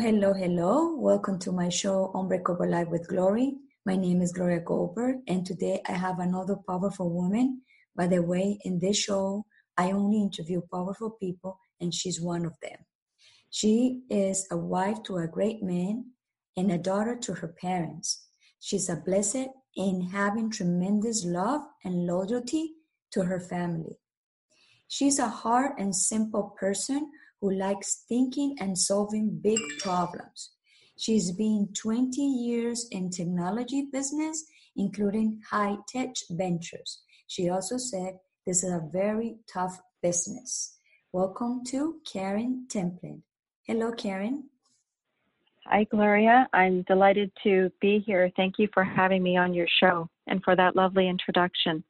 hello, hello. Welcome to my show, Unbreakable Life with Glory. My name is Gloria Goldberg, and today I have another powerful woman. By the way, in this show, I only interview powerful people, and she's one of them. She is a wife to a great man and a daughter to her parents. She's a blessed in having tremendous love and loyalty to her family. She's a hard and simple person who likes thinking and solving big problems. She's been 20 years in technology business, including high-tech ventures. She also said this is a very tough business. Welcome to Karen Templin. Hello, Karen. Hi, Gloria. I'm delighted to be here. Thank you for having me on your show and for that lovely introduction.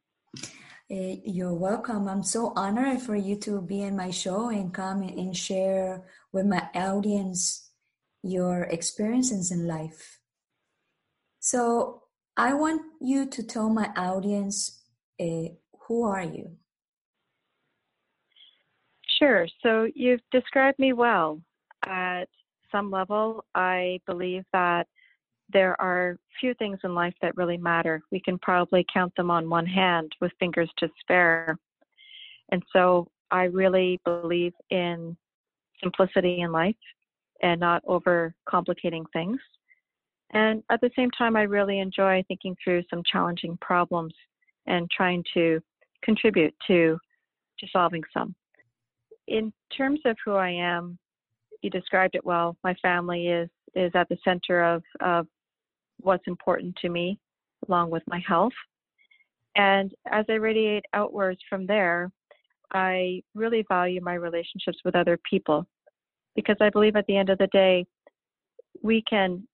Uh, you're welcome. I'm so honored for you to be in my show and come and share with my audience your experiences in life. So, I want you to tell my audience uh, who are you? Sure. So, you've described me well. At some level, I believe that there are few things in life that really matter. We can probably count them on one hand with fingers to spare. And so I really believe in simplicity in life and not over complicating things. And at the same time, I really enjoy thinking through some challenging problems and trying to contribute to, to solving some. In terms of who I am, you described it well. My family is is at the center of, of what's important to me, along with my health. And as I radiate outwards from there, I really value my relationships with other people because I believe at the end of the day, we can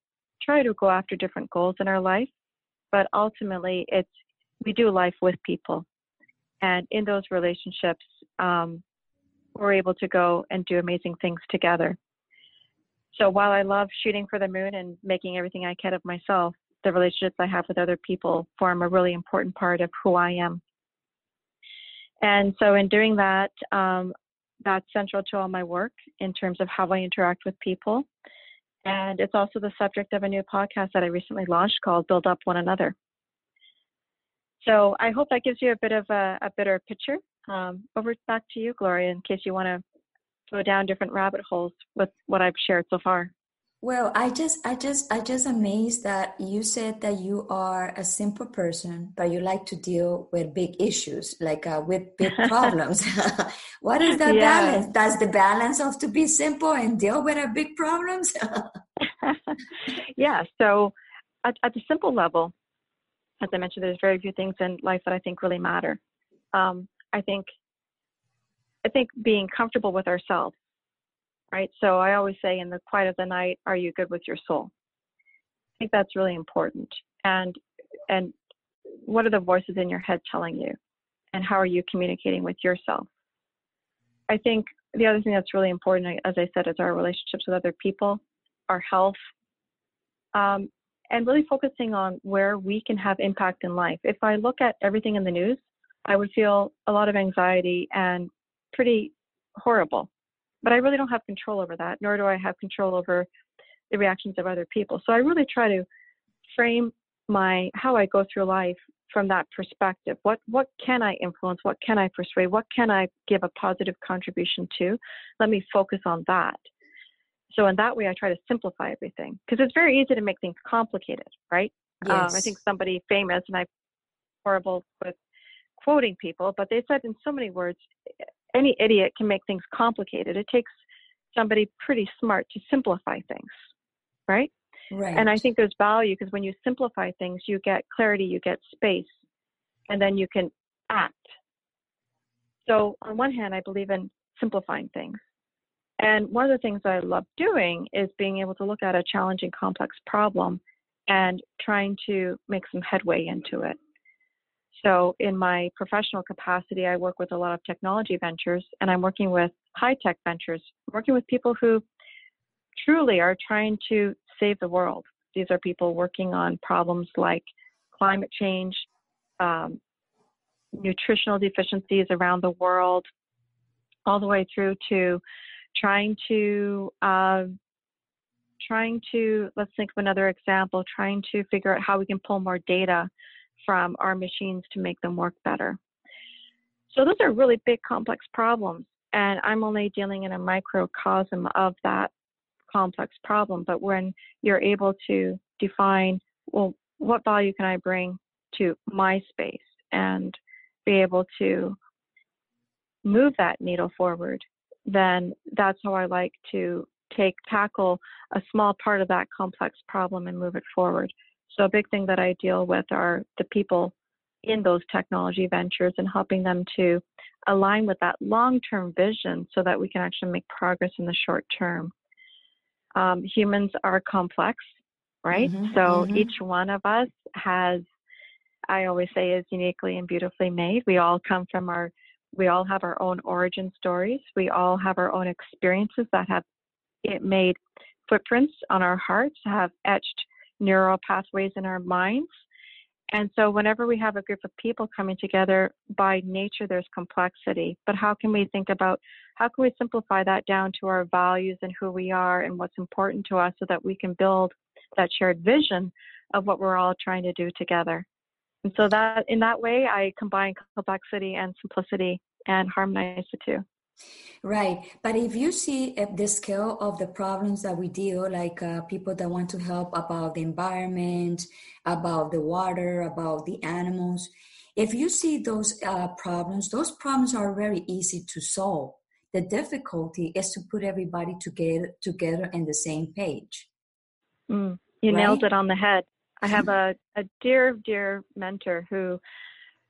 try to go after different goals in our life, but ultimately it's we do life with people. And in those relationships, um, we're able to go and do amazing things together. So while I love shooting for the moon and making everything I can of myself, the relationships I have with other people form a really important part of who I am. And so in doing that, um, that's central to all my work in terms of how I interact with people. And it's also the subject of a new podcast that I recently launched called Build Up One Another. So I hope that gives you a bit of a, a better picture. Um, over back to you, Gloria, in case you want to go down different rabbit holes with what I've shared so far. Well, I just, I just, I just amazed that you said that you are a simple person, but you like to deal with big issues, like uh, with big problems. what is that yeah. balance? Does the balance of to be simple and deal with a big problems? yeah. So, at, at the simple level, as I mentioned, there's very few things in life that I think really matter. Um, I think I think being comfortable with ourselves, right? So I always say in the quiet of the night, are you good with your soul? I think that's really important. And and what are the voices in your head telling you? And how are you communicating with yourself? I think the other thing that's really important, as I said, is our relationships with other people, our health, um, and really focusing on where we can have impact in life. If I look at everything in the news, I would feel a lot of anxiety and pretty horrible. But I really don't have control over that, nor do I have control over the reactions of other people. So I really try to frame my how I go through life from that perspective. What what can I influence? What can I persuade? What can I give a positive contribution to? Let me focus on that. So in that way, I try to simplify everything because it's very easy to make things complicated, right? Yes. Um, I think somebody famous, and I'm horrible with quoting people, but they said in so many words, any idiot can make things complicated. It takes somebody pretty smart to simplify things, right? Right. And I think there's value because when you simplify things, you get clarity, you get space, and then you can act. So, on one hand, I believe in simplifying things. And one of the things I love doing is being able to look at a challenging, complex problem and trying to make some headway into it. So, in my professional capacity, I work with a lot of technology ventures and I'm working with high tech ventures, working with people who truly are trying to save the world. These are people working on problems like climate change, um, nutritional deficiencies around the world, all the way through to trying to uh, trying to, let's think of another example, trying to figure out how we can pull more data from our machines to make them work better. So those are really big, complex problems. And I'm only dealing in a microcosm of that complex problem. But when you're able to define, well, what value can I bring to my space and be able to move that needle forward, then that's how I like to take tackle a small part of that complex problem and move it forward. So a big thing that I deal with are the people in those technology ventures and helping them to align with that long-term vision so that we can actually make progress in the short term. Um, humans are complex, right? Mm-hmm, so mm-hmm. each one of us has, I always say, is uniquely and beautifully made. We all come from our, we all have our own origin stories. We all have our own experiences that have it made footprints on our hearts, have etched neural pathways in our minds. And so, whenever we have a group of people coming together, by nature, there's complexity. But how can we think about how can we simplify that down to our values and who we are and what's important to us so that we can build that shared vision of what we're all trying to do together? And so, that in that way, I combine complexity and simplicity and harmonize the two. Right. But if you see at the scale of the problems that we deal, like uh, people that want to help about the environment, about the water, about the animals, if you see those uh, problems, those problems are very easy to solve. The difficulty is to put everybody together together in the same page. Mm, you right? nailed it on the head. I have a, a dear, dear mentor who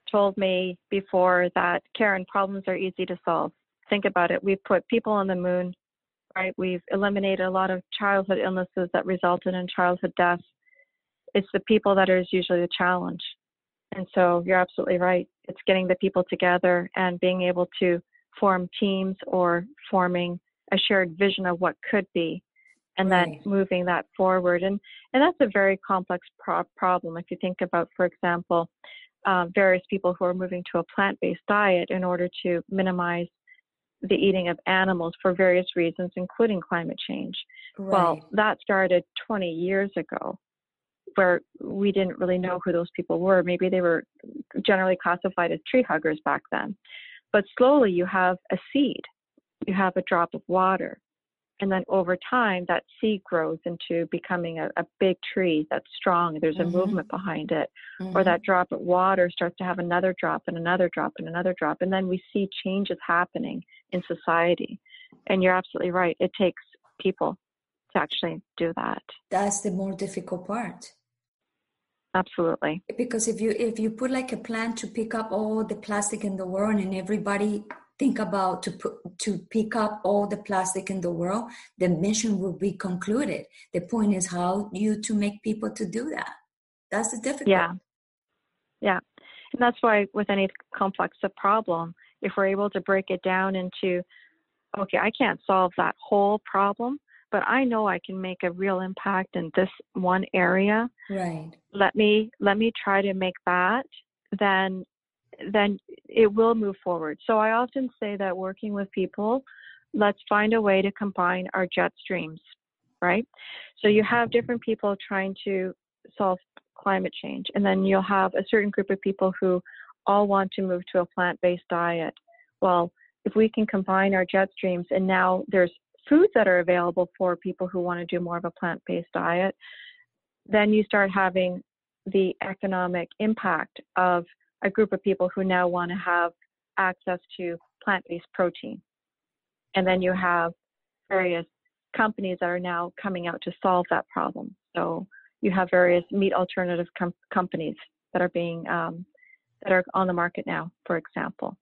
told me before that Karen, problems are easy to solve think about it. We've put people on the moon, right? We've eliminated a lot of childhood illnesses that resulted in childhood deaths. It's the people that is usually the challenge. And so you're absolutely right. It's getting the people together and being able to form teams or forming a shared vision of what could be and right. then moving that forward. And, and that's a very complex pro- problem. If you think about, for example, uh, various people who are moving to a plant based diet in order to minimize the eating of animals for various reasons, including climate change. Right. Well, that started 20 years ago, where we didn't really know who those people were. Maybe they were generally classified as tree huggers back then. But slowly you have a seed, you have a drop of water, and then over time that seed grows into becoming a, a big tree that's strong there's a mm-hmm. movement behind it mm-hmm. or that drop of water starts to have another drop and another drop and another drop and then we see changes happening in society and you're absolutely right it takes people to actually do that that's the more difficult part absolutely because if you if you put like a plan to pick up all the plastic in the world and everybody think about to put to pick up all the plastic in the world the mission will be concluded. The point is how you to make people to do that. That's the difficult yeah. Yeah. And that's why with any complex problem if we're able to break it down into okay i can't solve that whole problem but i know i can make a real impact in this one area. Right. Let me let me try to make that then then it will move forward. So I often say that working with people, let's find a way to combine our jet streams, right? So you have different people trying to solve climate change, and then you'll have a certain group of people who all want to move to a plant based diet. Well, if we can combine our jet streams, and now there's foods that are available for people who want to do more of a plant based diet, then you start having the economic impact of a group of people who now want to have access to plant based protein. And then you have various companies that are now coming out to solve that problem. So you have various meat alternative com- companies that are being um, that are on the market now, for example.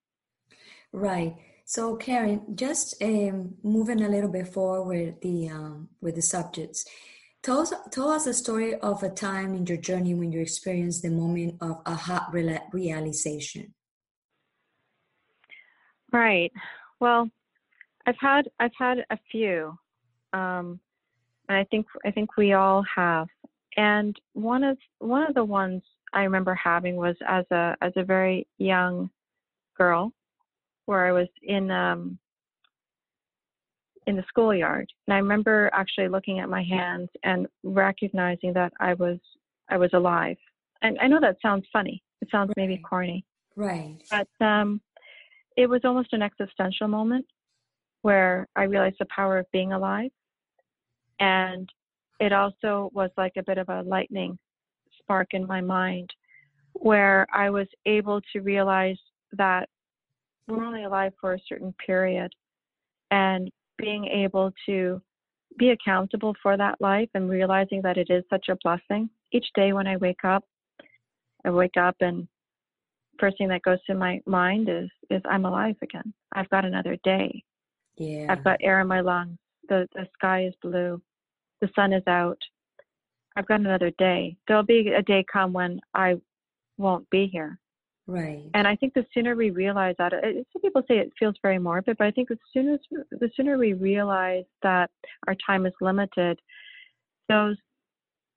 Right. So Karen, just um, moving a little bit forward the um, with the subjects. Tell us, tell us a story of a time in your journey when you experienced the moment of aha realization. Right. Well, I've had I've had a few, um, and I think I think we all have. And one of one of the ones I remember having was as a as a very young girl, where I was in um, in the schoolyard. And I remember actually looking at my hands and recognizing that I was I was alive. And I know that sounds funny. It sounds right. maybe corny. Right. But um, it was almost an existential moment where I realized the power of being alive. And it also was like a bit of a lightning spark in my mind where I was able to realize that we're only alive for a certain period and being able to be accountable for that life and realizing that it is such a blessing. Each day when I wake up, I wake up and first thing that goes to my mind is is I'm alive again. I've got another day. Yeah. I've got air in my lungs. The the sky is blue. The sun is out. I've got another day. There'll be a day come when I won't be here. Right. And I think the sooner we realize that, it, some people say it feels very morbid, but I think the sooner the sooner we realize that our time is limited, those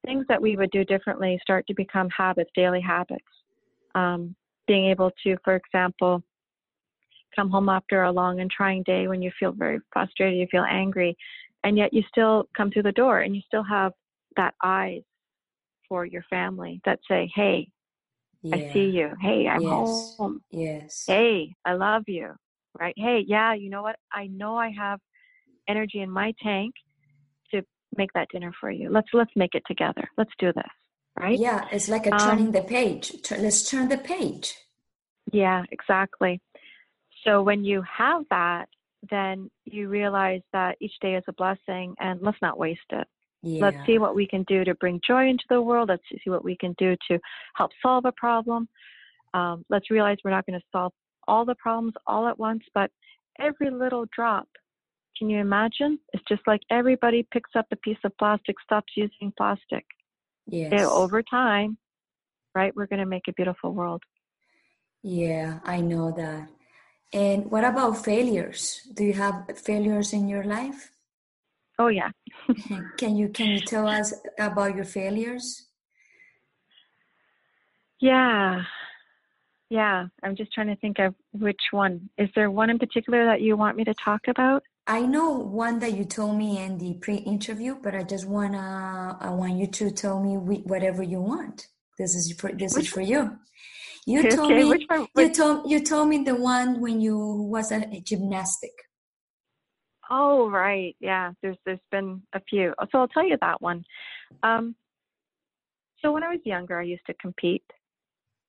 things that we would do differently start to become habits, daily habits. Um, being able to, for example, come home after a long and trying day when you feel very frustrated, you feel angry, and yet you still come through the door and you still have that eyes for your family that say, "Hey, yeah. I see you. Hey, I'm yes. home. Yes. Hey, I love you. Right? Hey, yeah, you know what? I know I have energy in my tank to make that dinner for you. Let's let's make it together. Let's do this. Right? Yeah, it's like a um, turning the page. Let's turn the page. Yeah, exactly. So when you have that, then you realize that each day is a blessing and let's not waste it. Yeah. Let's see what we can do to bring joy into the world. Let's see what we can do to help solve a problem. Um, let's realize we're not going to solve all the problems all at once, but every little drop. Can you imagine? It's just like everybody picks up a piece of plastic, stops using plastic. Yes. over time, right, we're going to make a beautiful world. Yeah, I know that. And what about failures? Do you have failures in your life? Oh yeah. can you can you tell us about your failures? Yeah. Yeah, I'm just trying to think of which one. Is there one in particular that you want me to talk about? I know one that you told me in the pre-interview, but I just wanna I want you to tell me whatever you want. This is for this which is for you. You okay, told me which one, which... you told you told me the one when you was a gymnastic. Oh, right. Yeah, there's there's been a few. So I'll tell you that one. Um, so when I was younger, I used to compete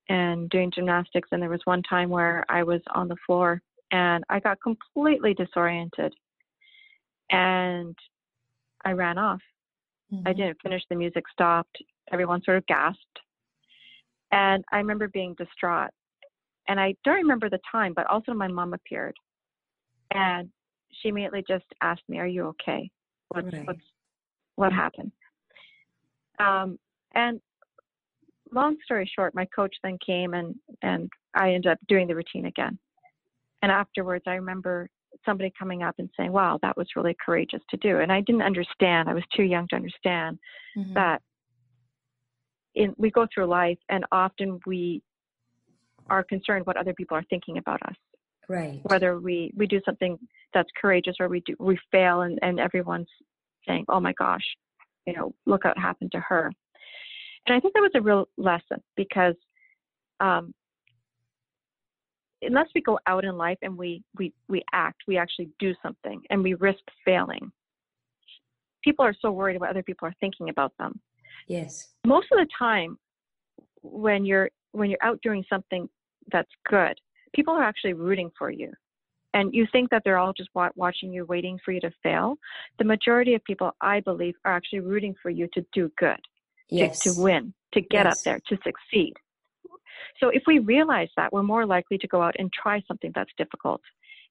and doing gymnastics, and there was one time where I was on the floor and I got completely disoriented, and I ran off. Mm-hmm. I didn't finish. The music stopped. Everyone sort of gasped, and I remember being distraught. And I don't remember the time, but also my mom appeared, and she immediately just asked me, "Are you okay? What's right. what's what happened?" Um, and long story short, my coach then came and and I ended up doing the routine again. And afterwards, I remember somebody coming up and saying, "Wow, that was really courageous to do." And I didn't understand. I was too young to understand mm-hmm. that. In, we go through life, and often we are concerned what other people are thinking about us right. whether we we do something that's courageous or we do we fail and and everyone's saying oh my gosh you know look what happened to her. And i think that was a real lesson because um unless we go out in life and we we we act we actually do something and we risk failing people are so worried what other people are thinking about them. Yes. Most of the time when you're when you're out doing something that's good people are actually rooting for you. And you think that they're all just watching you, waiting for you to fail. The majority of people, I believe, are actually rooting for you to do good, yes. to, to win, to get yes. up there, to succeed. So if we realize that, we're more likely to go out and try something that's difficult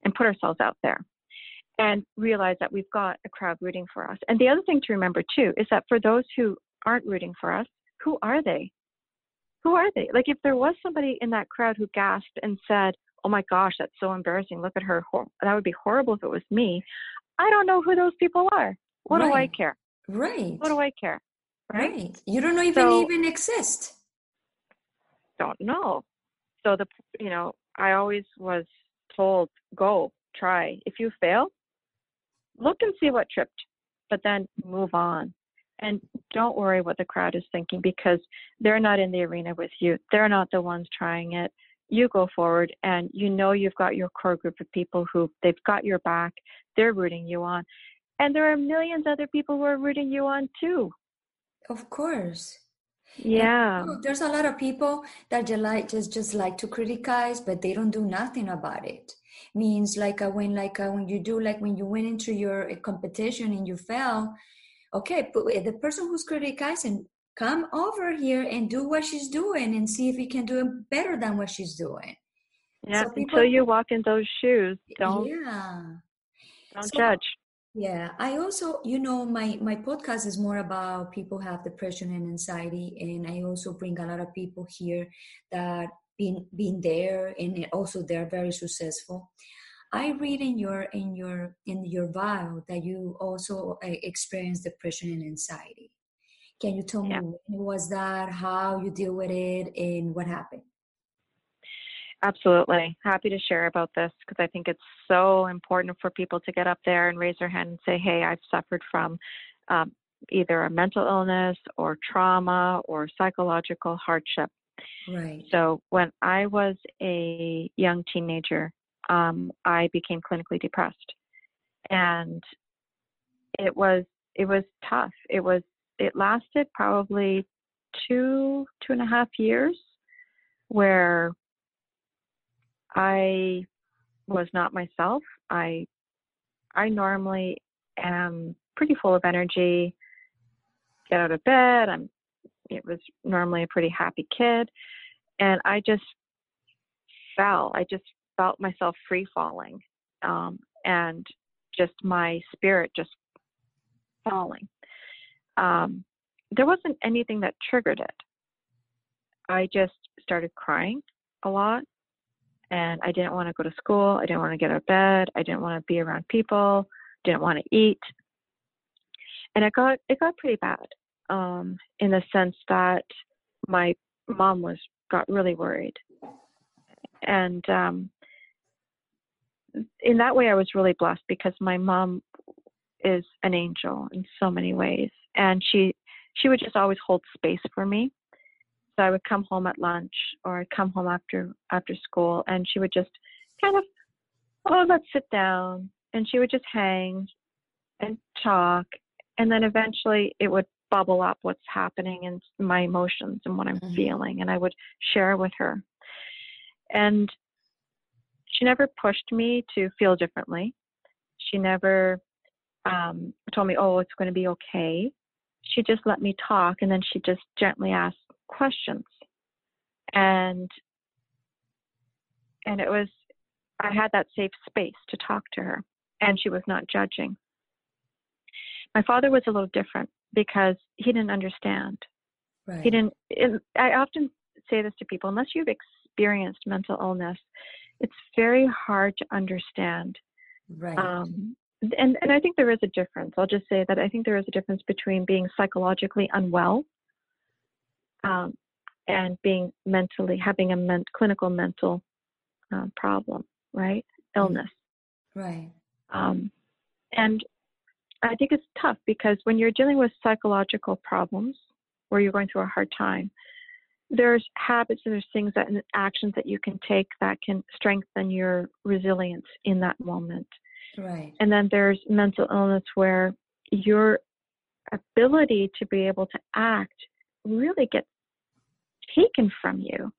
and put ourselves out there and realize that we've got a crowd rooting for us. And the other thing to remember too is that for those who aren't rooting for us, who are they? Who are they? Like if there was somebody in that crowd who gasped and said, "Oh my gosh, that's so embarrassing. Look at her. That would be horrible if it was me." I don't know who those people are. What right. do I care? Right. What do I care? Right. right. You don't know even so, even exist. Don't know. So the you know I always was told go try. If you fail, look and see what tripped, but then move on. And don't worry what the crowd is thinking because they're not in the arena with you. They're not the ones trying it. You go forward and you know you've got your core group of people who they've got your back. They're rooting you on. And there are millions other people who are rooting you on too. Of course. Yeah. And there's a lot of people that just like just just like to criticize, but they don't do nothing about it. Means like uh, when like uh, when you do like when you went into your uh, competition and you fell, okay, but the person who's criticizing come over here and do what she's doing and see if you can do it better than what she's doing. Yeah, so people, until you walk in those shoes, don't yeah. don't so, judge. Yeah, I also, you know, my my podcast is more about people have depression and anxiety, and I also bring a lot of people here that been been there, and also they're very successful. I read in your in your in your bio that you also uh, experienced depression and anxiety. Can you tell yeah. me when was that, how you deal with it, and what happened? Absolutely. Happy to share about this because I think it's so important for people to get up there and raise their hand and say, hey, I've suffered from um, either a mental illness or trauma or psychological hardship. Right. So when I was a young teenager, um, I became clinically depressed, and it was it was tough. It was it lasted probably two two and a half years, where I was not myself. I I normally am pretty full of energy. Get out of bed. I'm it was normally a pretty happy kid and I just fell. I just felt myself free falling. Um, and just my spirit just falling. Um, there wasn't anything that triggered it. I just started crying a lot and I didn't want to go to school. I didn't want to get out of bed. I didn't want to be around people. Didn't want to eat. And it got it got pretty bad um, in the sense that my mom was got really worried, and um, in that way, I was really blessed because my mom is an angel in so many ways, and she she would just always hold space for me so I would come home at lunch or I'd come home after after school and she would just kind of oh let's sit down and she would just hang and talk and then eventually it would bubble up what's happening and my emotions and what I'm mm-hmm. feeling and I would share with her. And she never pushed me to feel differently. She never um, told me, oh, it's going to be okay. She just let me talk and then she just gently asked, questions and and it was i had that safe space to talk to her and she was not judging my father was a little different because he didn't understand right. he didn't i often say this to people unless you've experienced mental illness it's very hard to understand right um, and and i think there is a difference i'll just say that i think there is a difference between being psychologically unwell um, and being mentally having a men- clinical mental uh, problem, right? Mm-hmm. Illness, right? Um, and I think it's tough because when you're dealing with psychological problems, where you're going through a hard time, there's habits and there's things that and actions that you can take that can strengthen your resilience in that moment. Right. And then there's mental illness where your ability to be able to act really gets taken from you.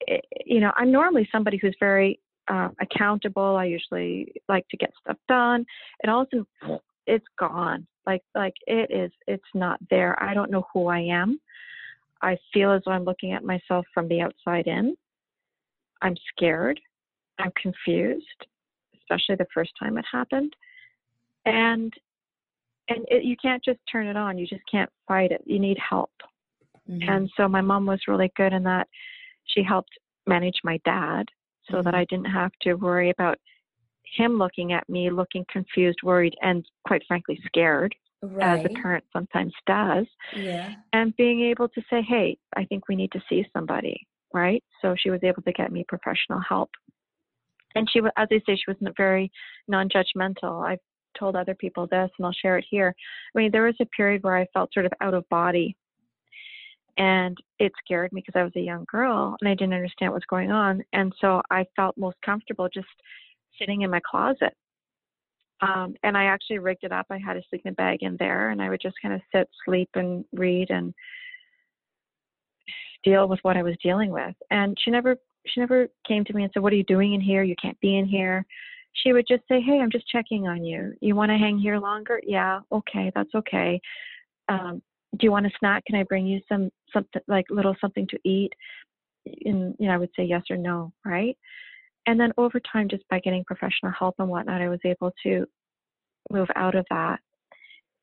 It, you know, I'm normally somebody who's very uh, accountable. I usually like to get stuff done, and all of a sudden, it's gone. Like like it is. It's not there. I don't know who I am. I feel as though I'm looking at myself from the outside in. I'm scared. I'm confused, especially the first time it happened. And and it, you can't just turn it on. You just can't fight it. You need help. Mm-hmm. And so my mom was really good in that she helped manage my dad so mm-hmm. that I didn't have to worry about him looking at me, looking confused, worried, and quite frankly, scared, right. as a parent sometimes does. Yeah. And being able to say, hey, I think we need to see somebody, right? So she was able to get me professional help. And she, as I say, she was very non-judgmental. I've told other people this and I'll share it here. I mean, there was a period where I felt sort of out of body and it scared me because I was a young girl and I didn't understand what was going on. And so I felt most comfortable just sitting in my closet. Um, and I actually rigged it up. I had a sleeping bag in there and I would just kind of sit, sleep, and read and deal with what I was dealing with. And she never she never came to me and said, What are you doing in here? You can't be in here. She would just say, Hey, I'm just checking on you. You want to hang here longer? Yeah, okay, that's okay. Um, do you want a snack? Can I bring you some something like little something to eat? And you know, I would say yes or no, right? And then over time, just by getting professional help and whatnot, I was able to move out of that.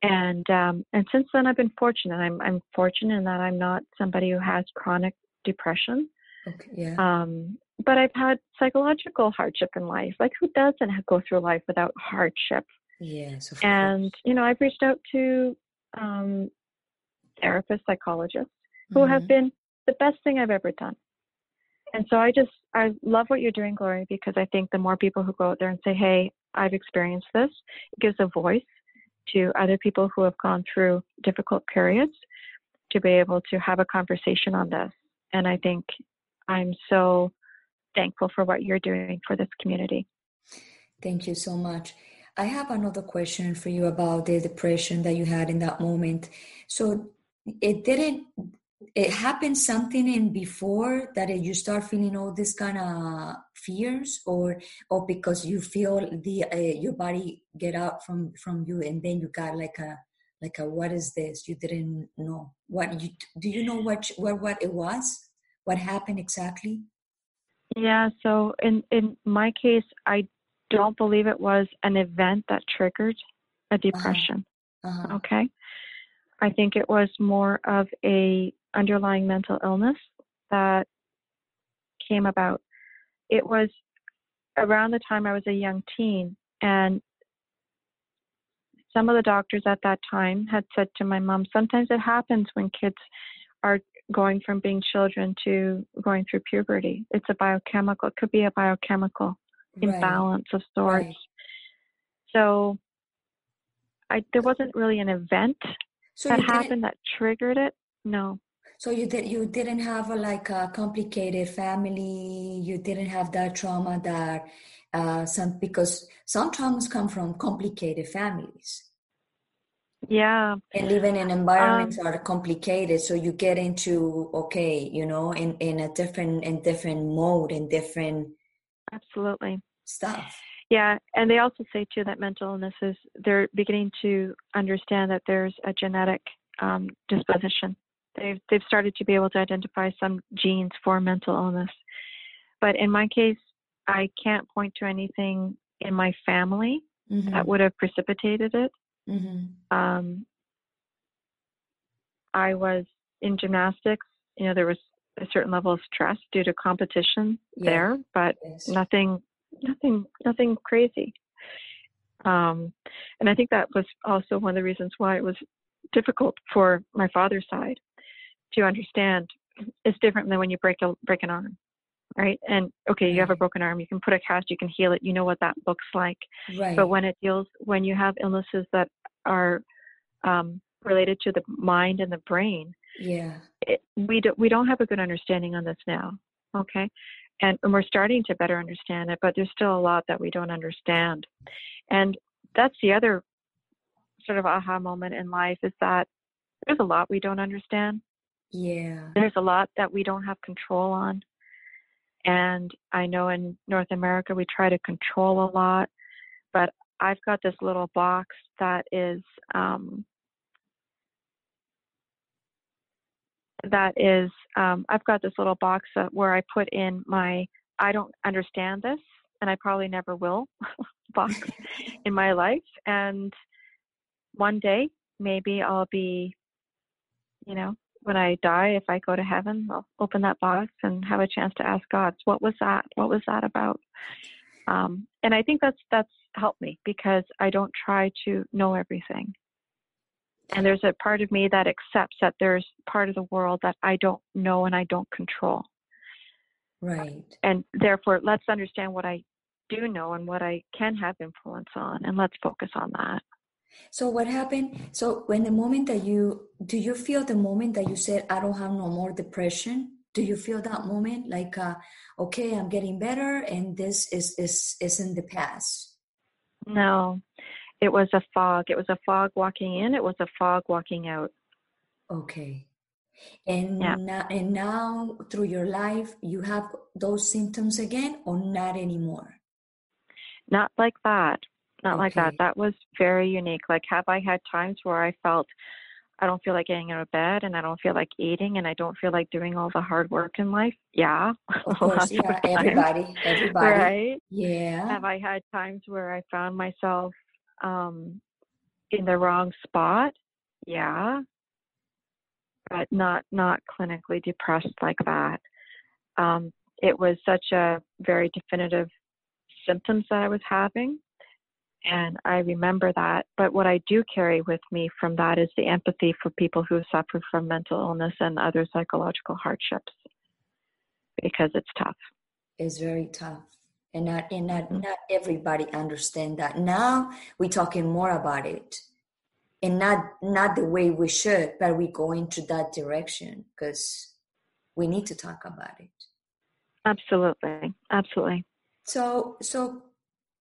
And um, and since then, I've been fortunate. I'm I'm fortunate in that I'm not somebody who has chronic depression. Okay, yeah. Um, but I've had psychological hardship in life. Like who doesn't go through life without hardship? Yes, and course. you know, I've reached out to um, therapists, psychologists who mm-hmm. have been the best thing I've ever done. And so I just I love what you're doing, Gloria, because I think the more people who go out there and say, "Hey, I've experienced this," it gives a voice to other people who have gone through difficult periods to be able to have a conversation on this. And I think I'm so thankful for what you're doing for this community. Thank you so much. I have another question for you about the depression that you had in that moment. So it didn't it happened something in before that you start feeling all this kind of fears or or because you feel the uh, your body get out from from you and then you got like a like a what is this you didn't know what you do you know what what what it was what happened exactly yeah so in in my case i don't believe it was an event that triggered a uh-huh. depression uh-huh. Uh-huh. okay i think it was more of a underlying mental illness that came about. It was around the time I was a young teen, and some of the doctors at that time had said to my mom, sometimes it happens when kids are going from being children to going through puberty. It's a biochemical, it could be a biochemical right. imbalance of sorts. Right. So I, there wasn't really an event so that happened that triggered it. No. So you did you didn't have a, like a complicated family. You didn't have that trauma that uh, some because some traumas come from complicated families. Yeah, and living in environments um, are complicated, so you get into okay, you know, in in a different in different mode and different absolutely stuff. Yeah, and they also say too that mental illnesses they're beginning to understand that there's a genetic um, disposition They've they've started to be able to identify some genes for mental illness. But in my case, I can't point to anything in my family mm-hmm. that would have precipitated it. Mm-hmm. Um, I was in gymnastics. You know, there was a certain level of stress due to competition yeah. there, but yes. nothing, nothing, nothing crazy. Um, and I think that was also one of the reasons why it was difficult for my father's side to understand. It's different than when you break a break an arm right? And okay you have a broken arm you can put a cast you can heal it you know what that looks like. Right. but when it deals when you have illnesses that are um, related to the mind and the brain yeah. it, we don't we don't have a good understanding on this now okay and, and we're starting to better understand it but there's still a lot that we don't understand and that's the other sort of aha moment in life is that there's a lot we don't understand yeah. There's a lot that we don't have control on. And I know in North America we try to control a lot, but I've got this little box that is um, that is um, I've got this little box where I put in my I don't understand this and I probably never will box in my life and one day maybe I'll be you know when I die, if I go to heaven, I'll open that box and have a chance to ask God, what was that? What was that about? Um, and I think that's that's helped me because I don't try to know everything. And there's a part of me that accepts that there's part of the world that I don't know and I don't control. Right. And therefore, let's understand what I do know and what I can have influence on, and let's focus on that. So what happened? So when the moment that you do you feel the moment that you said I don't have no more depression? Do you feel that moment like uh, okay, I'm getting better and this is is is in the past? No. It was a fog. It was a fog walking in, it was a fog walking out. Okay. And Yeah. now, and now through your life you have those symptoms again or not anymore? Not like that. Not like that. That was very unique. Like, have I had times where I felt I don't feel like getting out of bed and I don't feel like eating and I don't feel like doing all the hard work in life? Yeah. Of course, yeah, times, everybody, everybody. Right? Yeah. Have I had times where I found myself um, in the wrong spot? Yeah. But not not clinically depressed like that. Um, it was such a very definitive symptoms that I was having. And I remember that. But what I do carry with me from that is the empathy for people who suffer from mental illness and other psychological hardships because it's tough. It's very tough. And not and not Mhm. not everybody understand that. Now we're talking more about it. And not not the way we should, but we go into that direction because we need to talk about it. Absolutely. Absolutely. So so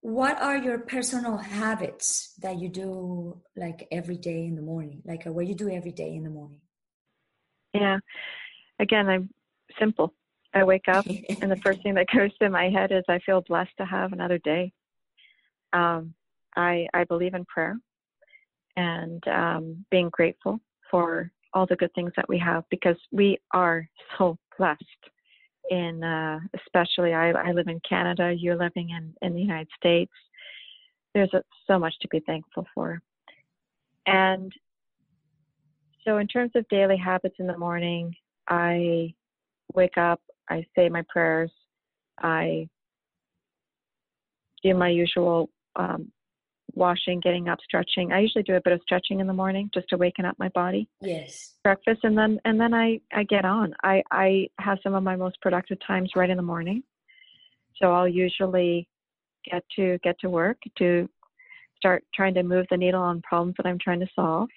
what are your personal habits that you do like every day in the morning? Like what you do every day in the morning? Yeah. Again, I'm simple. I wake up and the first thing that goes to my head is I feel blessed to have another day. Um, I I believe in prayer and um, being grateful for all the good things that we have because we are so blessed. In uh, especially, I, I live in Canada. You're living in in the United States. There's a, so much to be thankful for, and so in terms of daily habits in the morning, I wake up, I say my prayers, I do my usual um, washing, getting up, stretching. I usually do a bit of stretching in the morning just to waken up my body. yes. Breakfast, and then and then I I get on. I I have some of my most productive times right in the morning, so I'll usually get to get to work to start trying to move the needle on problems that I'm trying to solve.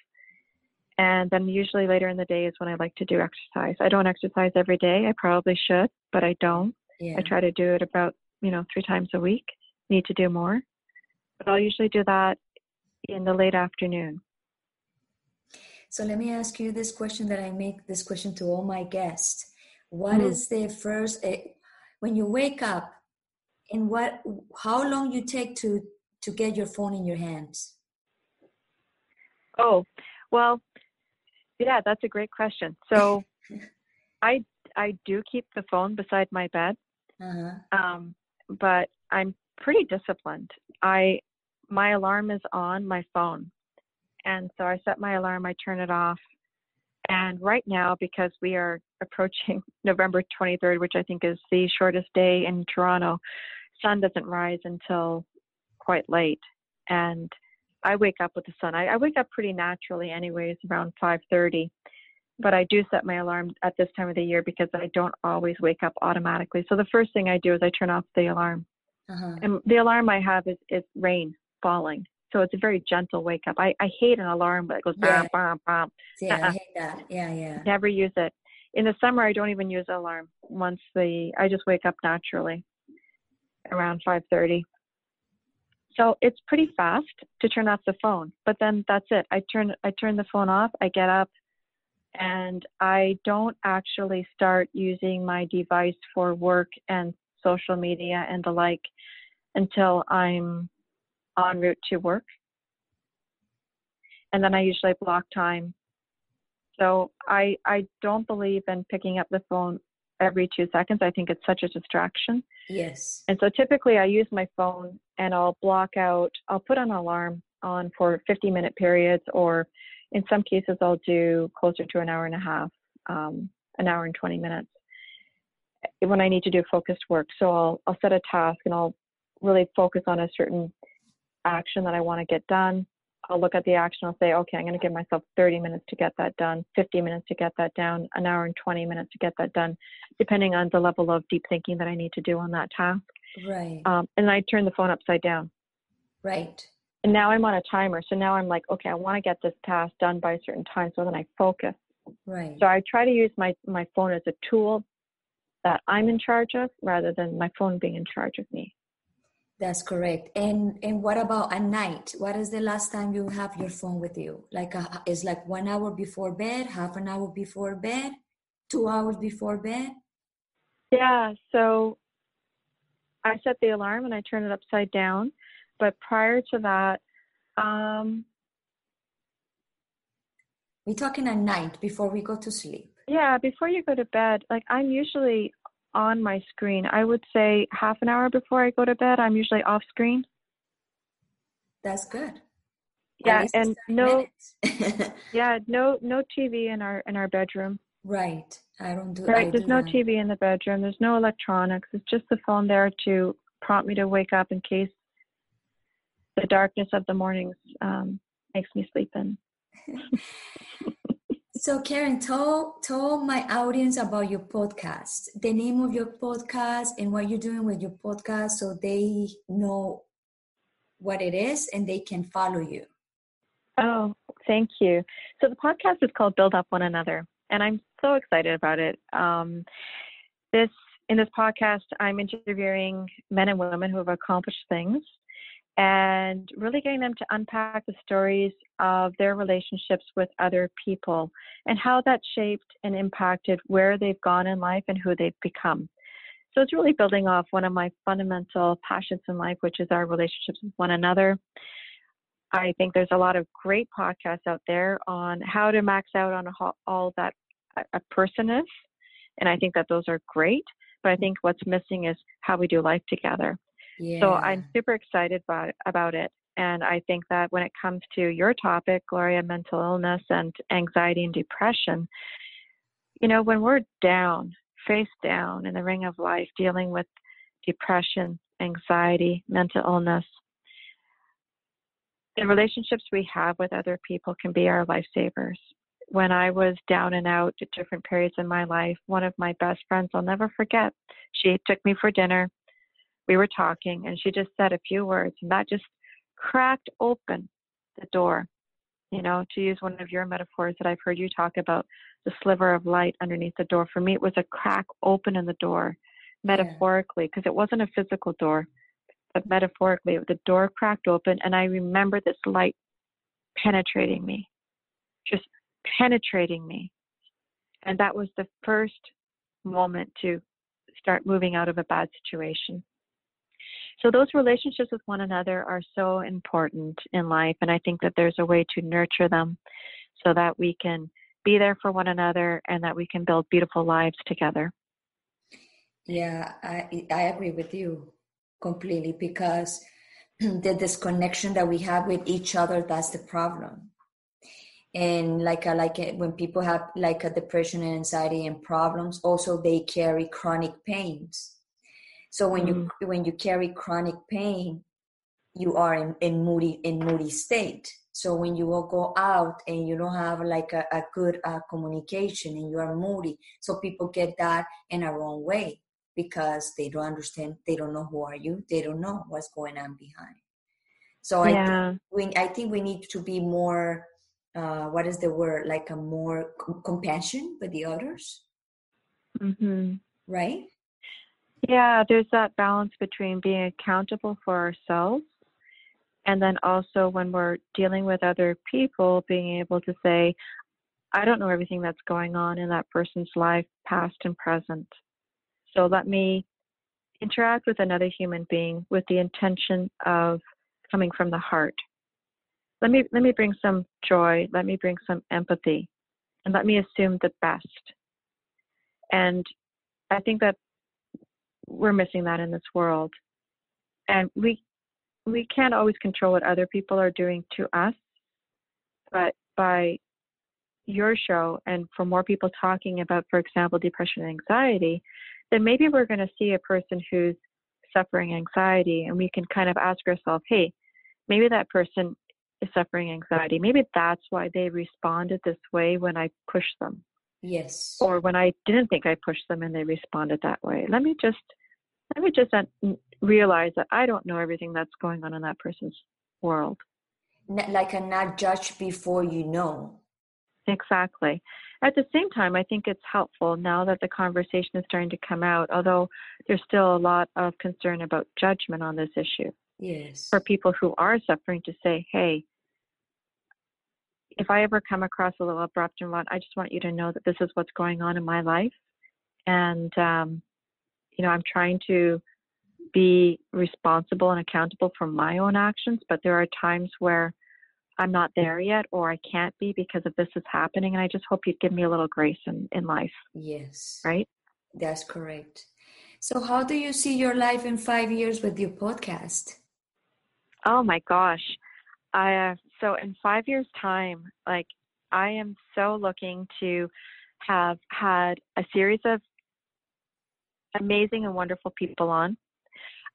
And then usually later in the day is when I like to do exercise. I don't exercise every day. I probably should, but I don't. Yeah. I try to do it about, you know, three times a week. Need to do more. But I'll usually do that in the late afternoon. So let me ask you this question that I make this question to all my guests. What is Mhm. the first eh, when you wake up and what how long you take to to get your phone in your hands? Oh, well, yeah, that's a great question. So I I do keep the phone beside my bed, Uh-huh. um, but I'm pretty disciplined. I my alarm is on my phone, and so I set my alarm. I turn it off, and right now because we are approaching November 23rd, which I think is the shortest day in Toronto, sun doesn't rise until quite late, and I wake up with the sun. I, I wake up pretty naturally, anyways, around 5:30. But I do set my alarm at this time of the year because I don't always wake up automatically. So the first thing I do is I turn off the alarm. Uh-huh. And the alarm I have is, is rain falling. So it's a very gentle wake up. I, I hate an alarm that goes Yeah. bam, bam, bam. Yeah, I Uh-uh. hate that. Yeah, yeah. Never use it. In the summer, I don't even use the alarm. Once the I just wake up naturally around 5:30. So it's pretty fast to turn off the phone. But then that's it. I turn I turn the phone off. I get up, and I don't actually start using my device for work and social media and the like until I'm en route to work. And then I usually block time. So I I don't believe in picking up the phone every two seconds. I think it's such a distraction. Yes. And so typically I use my phone and I'll block out, I'll put an alarm on for 50 minute periods, or in some cases, I'll do closer to an hour and a half, um, an hour and 20 minutes when I need to do focused work. So I'll, I'll set a task and I'll really focus on a certain action that I want to get done. I'll look at the action. I'll say, okay, I'm going to give myself 30 minutes to get that done, 50 minutes to get that down, an hour and 20 minutes to get that done, depending on the level of deep thinking that I need to do on that task. Right. Um, and I turn the phone upside down. Right. And now I'm on a timer. So now I'm like, okay, I want to get this task done by a certain time. So then I focus. Right. So I try to use my, my phone as a tool that I'm in charge of rather than my phone being in charge of me. That's correct. And and what about at night? What is the last time you have your phone with you? Like a, uh, it's like one hour before bed, half an hour before bed, two hours before bed. Yeah. So I set the alarm and I turn it upside down. But prior to that, um, we're talking at night before we go to sleep. Yeah, before you go to bed, like I'm usually on my screen. I would say half an hour before I go to bed, I'm usually off screen. That's good. Yeah, and no Yeah, no no TV in our in our bedroom. Right. I don't do Right, I there's do no that. TV in the bedroom. There's no electronics. It's just the phone there to prompt me to wake up in case the darkness of the mornings um, makes me sleep in. So, Karen, tell tell my audience about your podcast, the name of your podcast, and what you're doing with your podcast, so they know what it is and they can follow you. Oh, thank you. So the podcast is called Build Up One Another, and I'm so excited about it. Um, this in this podcast, I'm interviewing men and women who have accomplished things and really getting them to unpack the stories of their relationships with other people and how that shaped and impacted where they've gone in life and who they've become. So it's really building off one of my fundamental passions in life, which is our relationships with one another. I think there's a lot of great podcasts out there on how to max out on all that a person is. And I think that those are great. But I think what's missing is how we do life together. Yeah. So I'm super excited about about it. And I think that when it comes to your topic, Gloria, mental illness and anxiety and depression, you know, when we're down, face down in the ring of life, dealing with depression, anxiety, mental illness, the relationships we have with other people can be our lifesavers. When I was down and out at different periods in my life, one of my best friends I'll never forget, she took me for dinner we were talking and she just said a few words and that just cracked open the door. You know to use one of your metaphors that i've heard you talk about the sliver of light underneath the door for me it was a crack open in the door metaphorically because yeah. it wasn't a physical door but metaphorically the door cracked open and i remember this light penetrating me just penetrating me. And that was the first moment to start moving out of a bad situation so those relationships with one another are so important in life, and I think that there's a way to nurture them so that we can be there for one another and that we can build beautiful lives together. Yeah, I I agree with you completely because the disconnection that we have with each other that's the problem and like a, like when people have like a depression and anxiety and problems also they carry chronic pains so when mm. you when you carry chronic pain, you are in, in moody in moody state. So when you will go out and you don't have like a, a good uh, communication and you are moody, so people get that in a wrong way because they don't understand, they don't know who are you, they don't know what's going on behind. So yeah. I think we I think we need to be more. Uh, what is the word? Like a more com- compassion with the others, mm-hmm. right? Yeah, there's that balance between being accountable for ourselves and then also when we're dealing with other people, being able to say, I don't know everything that's going on in that person's life, past and present. So let me interact with another human being with the intention of coming from the heart. Let me let me bring some joy, let me bring some empathy, and let me assume the best. And I think that we're missing that in this world. And we we can't always control what other people are doing to us, but by your show and for more people talking about, for example, depression and anxiety, then maybe we're going to see a person who's suffering anxiety and we can kind of ask ourselves, hey, maybe that person is suffering anxiety. Maybe that's why they responded this way when I pushed them. Yes. Or when I didn't think I pushed them and they responded that way. Let me just let me just realize that I don't know everything that's going on in that person's world. Like a not judge before you know. Exactly. At the same time, I think it's helpful now that the conversation is starting to come out, although there's still a lot of concern about judgment on this issue. Yes. For people who are suffering to say, hey, if I ever come across a little abrupt and what, I just want you to know that this is what's going on in my life. And, um, you know, I'm trying to be responsible and accountable for my own actions, but there are times where I'm not there yet or I can't be because of this is happening. And I just hope you'd give me a little grace in, in life. Yes. Right? That's correct. So, how do you see your life in five years with your podcast? Oh my gosh. I, uh, so in five years' time, like I am so looking to have had a series of amazing and wonderful people on.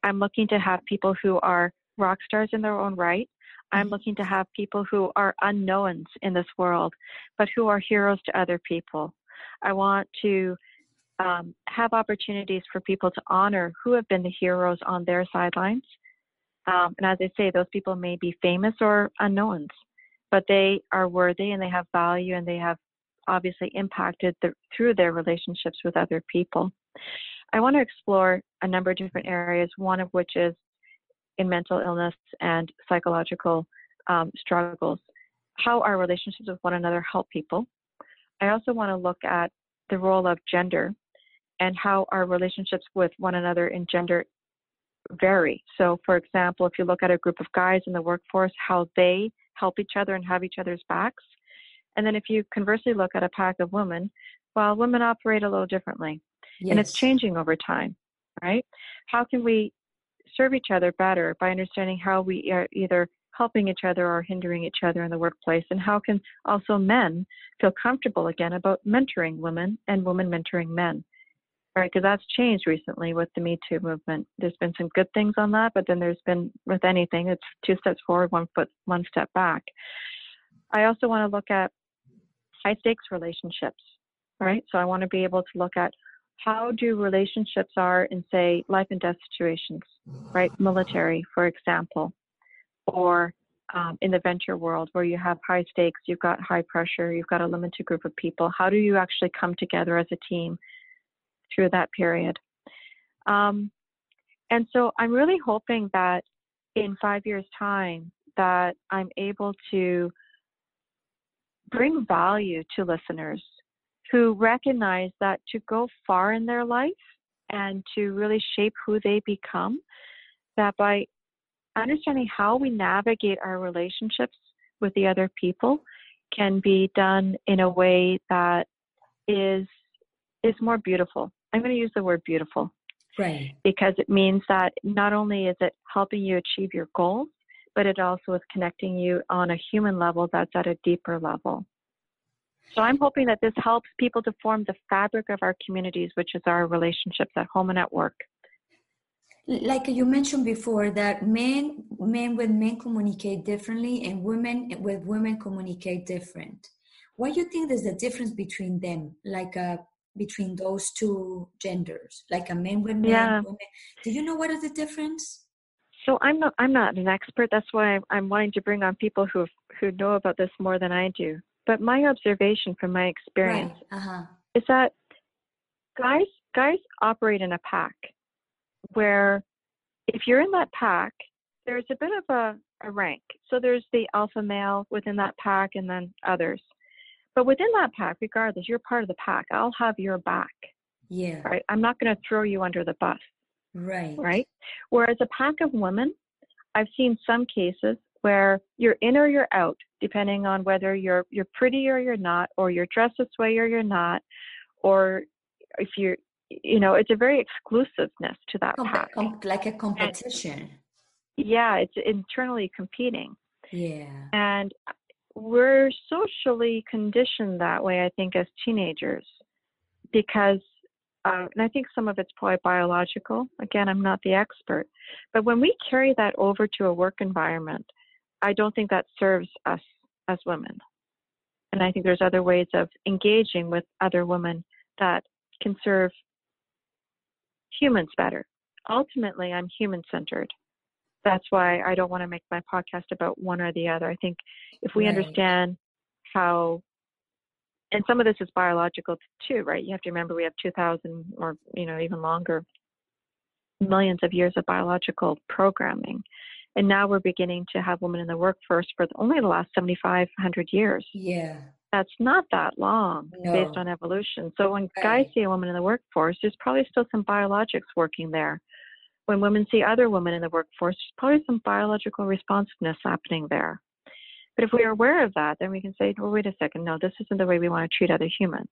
I'm looking to have people who are rock stars in their own right. I'm looking to have people who are unknowns in this world, but who are heroes to other people. I want to um, have opportunities for people to honor who have been the heroes on their sidelines. Um, and as I say, those people may be famous or unknowns, but they are worthy and they have value and they have obviously impacted the, through their relationships with other people. I want to explore a number of different areas, one of which is in mental illness and psychological um, struggles, how our relationships with one another help people. I also want to look at the role of gender and how our relationships with one another in gender vary. So, for example, if you look at a group of guys in the workforce, how they help each other and have each other's backs. And then if you conversely look at a pack of women, well, women operate a little differently. Yes. And it's changing over time, right? How can we serve each other better by understanding how we are either helping each other or hindering each other in the workplace? And how can also men feel comfortable again about mentoring women and women mentoring men? Right, because that's changed recently with the Me Too movement. There's been some good things on that, but then there's been with anything, it's two steps forward, one foot, one step back. I also want to look at high stakes relationships, right? So I want to be able to look at how do relationships are in say life and death situations right? Military for example or um, in the venture world where you have high stakes you've got high pressure you've got a limited group of people. How do you actually come together as a team through that period? Um, and so i'm really hoping that in five years time that i'm able to bring value to listeners who recognize that to go far in their life and to really shape who they become, that by understanding how we navigate our relationships with the other people can be done in a way that is is more beautiful. I'm going to use the word beautiful. Right. Because it means that not only is it helping you achieve your goals, but it also is connecting you on a human level that's at a deeper level. So I'm hoping that this helps people to form the fabric of our communities, which is our relationships at home and at work. Like you mentioned before, that men men with men communicate differently, and women with women communicate different. What do you think is the difference between them, like uh, between those two genders, like a men with men? Yeah. Women. Do you know what is the difference? So I'm not I'm not an expert. That's why I'm, I'm wanting to bring on people who who know about this more than I do. But my observation from my experience right. uh-huh. is that guys guys operate in a pack where if you're in that pack, there's a bit of a, a rank. So there's the alpha male within that pack and then others. But within that pack, regardless, you're part of the pack. I'll have your back. Yeah. Right. I'm not going to throw you under the bus. Right. Right. Whereas a pack of women, I've seen some cases where you're in or you're out, depending on whether you're you're pretty or you're not, or you're dressed this way or you're not, or if you're you know, it's a very exclusiveness to that Com- pack. Com- like a competition. And, yeah, it's internally competing. Yeah. And we're socially conditioned that way, I think, as teenagers, because, uh, and I think some of it's probably biological. Again, I'm not the expert, but when we carry that over to a work environment, I don't think that serves us as women. And I think there's other ways of engaging with other women that can serve humans better. ultimately I'm human centered. That's why I don't want to make my podcast about one or the other. I think if we right. understand how and some of this is biological too, right? You have to remember we have 2,000 or you know even longer millions of years of biological programming, and now we're beginning to have women in the workforce for only the last 7,500 years. Yeah, that's not that long no. based on evolution. So when right. guys see a woman in the workforce, there's probably still some biologics working there. When women see other women in the workforce, there's probably some biological responsiveness happening there. But if we are aware of that, then we can say, well, wait a second, no, this isn't the way we want to treat other humans.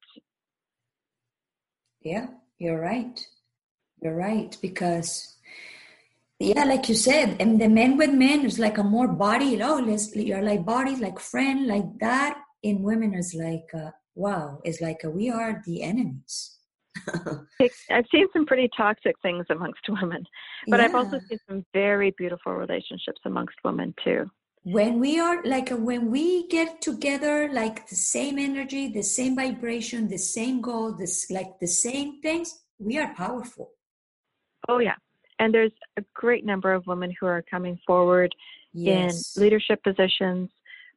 Yeah, you're right. You're right. Because, yeah, like you said, and the men with men is like a more body, oh, let's, you're like body, like friend, like that. In women is like, uh, wow, it's like uh, we are the enemies. I've seen some pretty toxic things amongst women, but yeah. I've also seen some very beautiful relationships amongst women too when we are like when we get together like the same energy the same vibration the same goal this like the same things we are powerful oh yeah and there's a great number of women who are coming forward yes. in leadership positions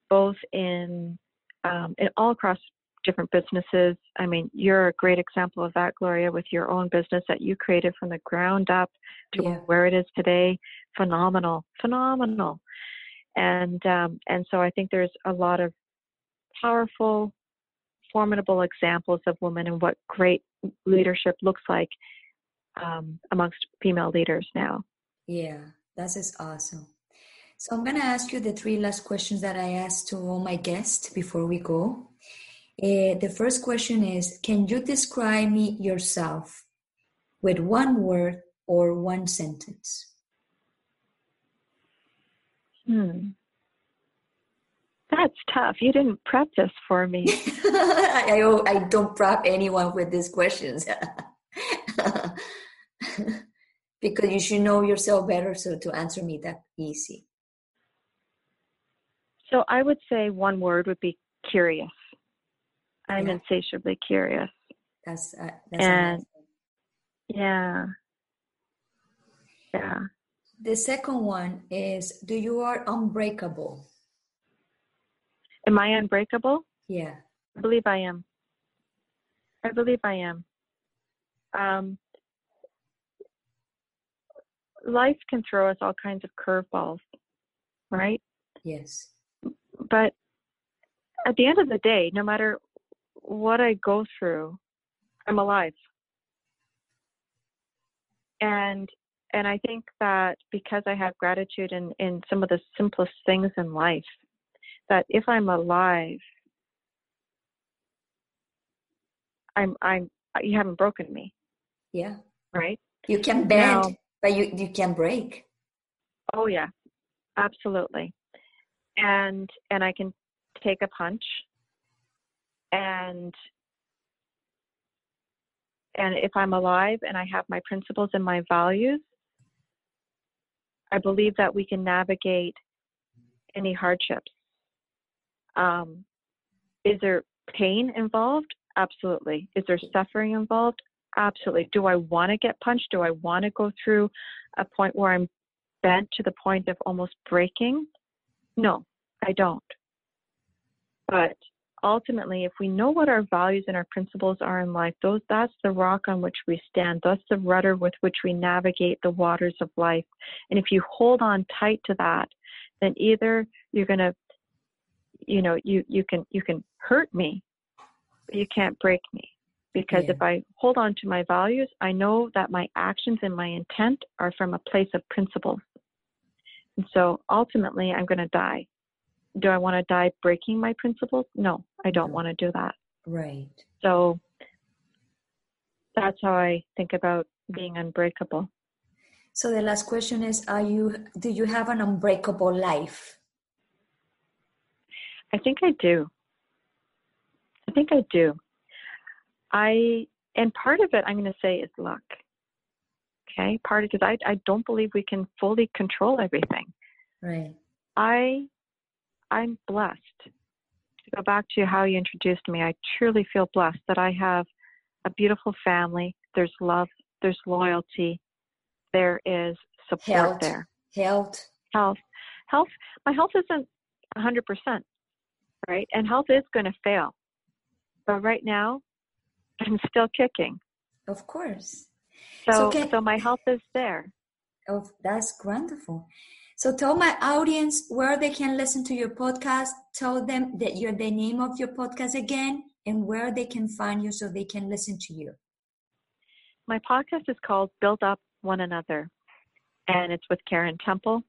both in um, in all across different businesses i mean you're a great example of that gloria with your own business that you created from the ground up to yeah. where it is today phenomenal phenomenal and um, and so I think there's a lot of powerful, formidable examples of women and what great leadership looks like um, amongst female leaders now. Yeah, that is awesome. So I'm going to ask you the three last questions that I asked to all my guests before we go. Uh, the first question is Can you describe me yourself with one word or one sentence? Hmm. That's tough. You didn't prep this for me. I, I don't prep anyone with these questions. because you should know yourself better so to answer me that easy. So I would say one word would be curious. I'm yeah. insatiably curious. That's, uh, that's and yeah. Yeah. The second one is do you are unbreakable? Am I unbreakable? Yeah. I believe I am. I believe I am. Um, life can throw us all kinds of curveballs, right? Yes. But at the end of the day, no matter what I go through, I'm alive. And and I think that because I have gratitude in, in some of the simplest things in life, that if I'm alive, I'm I'm you haven't broken me. Yeah. Right? You can bend, now, but you you can break. Oh yeah. Absolutely. And and I can take a punch and and if I'm alive and I have my principles and my values, I believe that we can navigate any hardships. Um, is there pain involved? Absolutely. Is there suffering involved? Absolutely. Do I want to get punched? Do I want to go through a point where I'm bent to the point of almost breaking? No, I don't. But ultimately, if we know what our values and our principles are in life, those that's the rock on which we stand. That's the rudder with which we navigate the waters of life. And if you hold on tight to that, then either you're going to, you know, you you can you can hurt me, but you can't break me. Because yeah. if I hold on to my values, I know that my actions and my intent are from a place of principles. And so ultimately, I'm going to die do I want to die breaking my principles? No, I don't want to do that. Right. So that's how I think about being unbreakable. So the last question is are you do you have an unbreakable life? I think I do. I think I do. I and part of it I'm going to say is luck. Okay? Part of because I I don't believe we can fully control everything. Right. I I'm blessed. To go back to how you introduced me, I truly feel blessed that I have a beautiful family. There's love, there's loyalty, there is support health, there. Health. Health. Health. My health isn't 100%, right? And health is going to fail. But right now, I'm still kicking. Of course. So, so, can, so my health is there. Oh, that's wonderful. So tell my audience where they can listen to your podcast. Tell them that you're the name of your podcast again and where they can find you so they can listen to you. My podcast is called Build Up One Another, and it's with Karen Temple.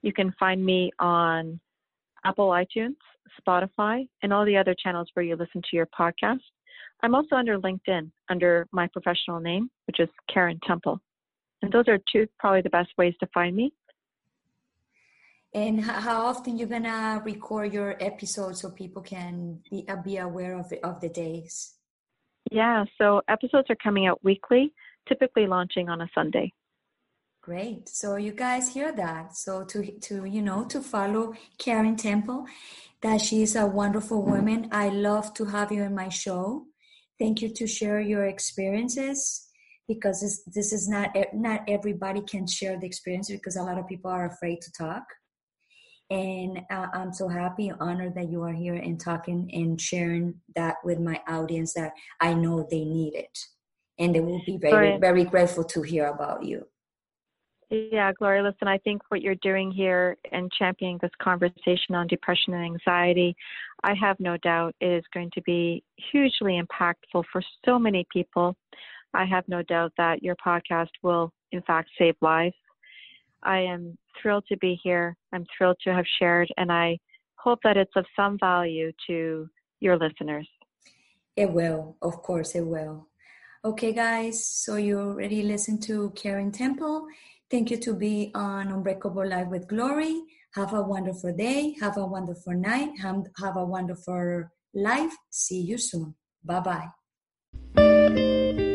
You can find me on Apple iTunes, Spotify, and all the other channels where you listen to your podcast. I'm also under LinkedIn under my professional name, which is Karen Temple. And those are two probably the best ways to find me. And how often you're gonna record your episodes so people can be, uh, be aware of the, of the days? Yeah, so episodes are coming out weekly, typically launching on a Sunday. Great. So you guys hear that. So to to you know to follow Karen Temple, that she's a wonderful woman. I love to have you in my show. Thank you to share your experiences because this this is not not everybody can share the experience because a lot of people are afraid to talk. And uh, I'm so happy and honored that you are here and talking and sharing that with my audience that I know they need it. And they will be very, very grateful to hear about you. Yeah, Gloria, listen, I think what you're doing here and championing this conversation on depression and anxiety, I have no doubt it is going to be hugely impactful for so many people. I have no doubt that your podcast will, in fact, save lives. I am thrilled to be here. I'm thrilled to have shared, and I hope that it's of some value to your listeners. It will, of course, it will. Okay, guys, so you already listened to Karen Temple. Thank you to be on Unbreakable Life with Glory. Have a wonderful day. Have a wonderful night. Have, have a wonderful life. See you soon. Bye bye.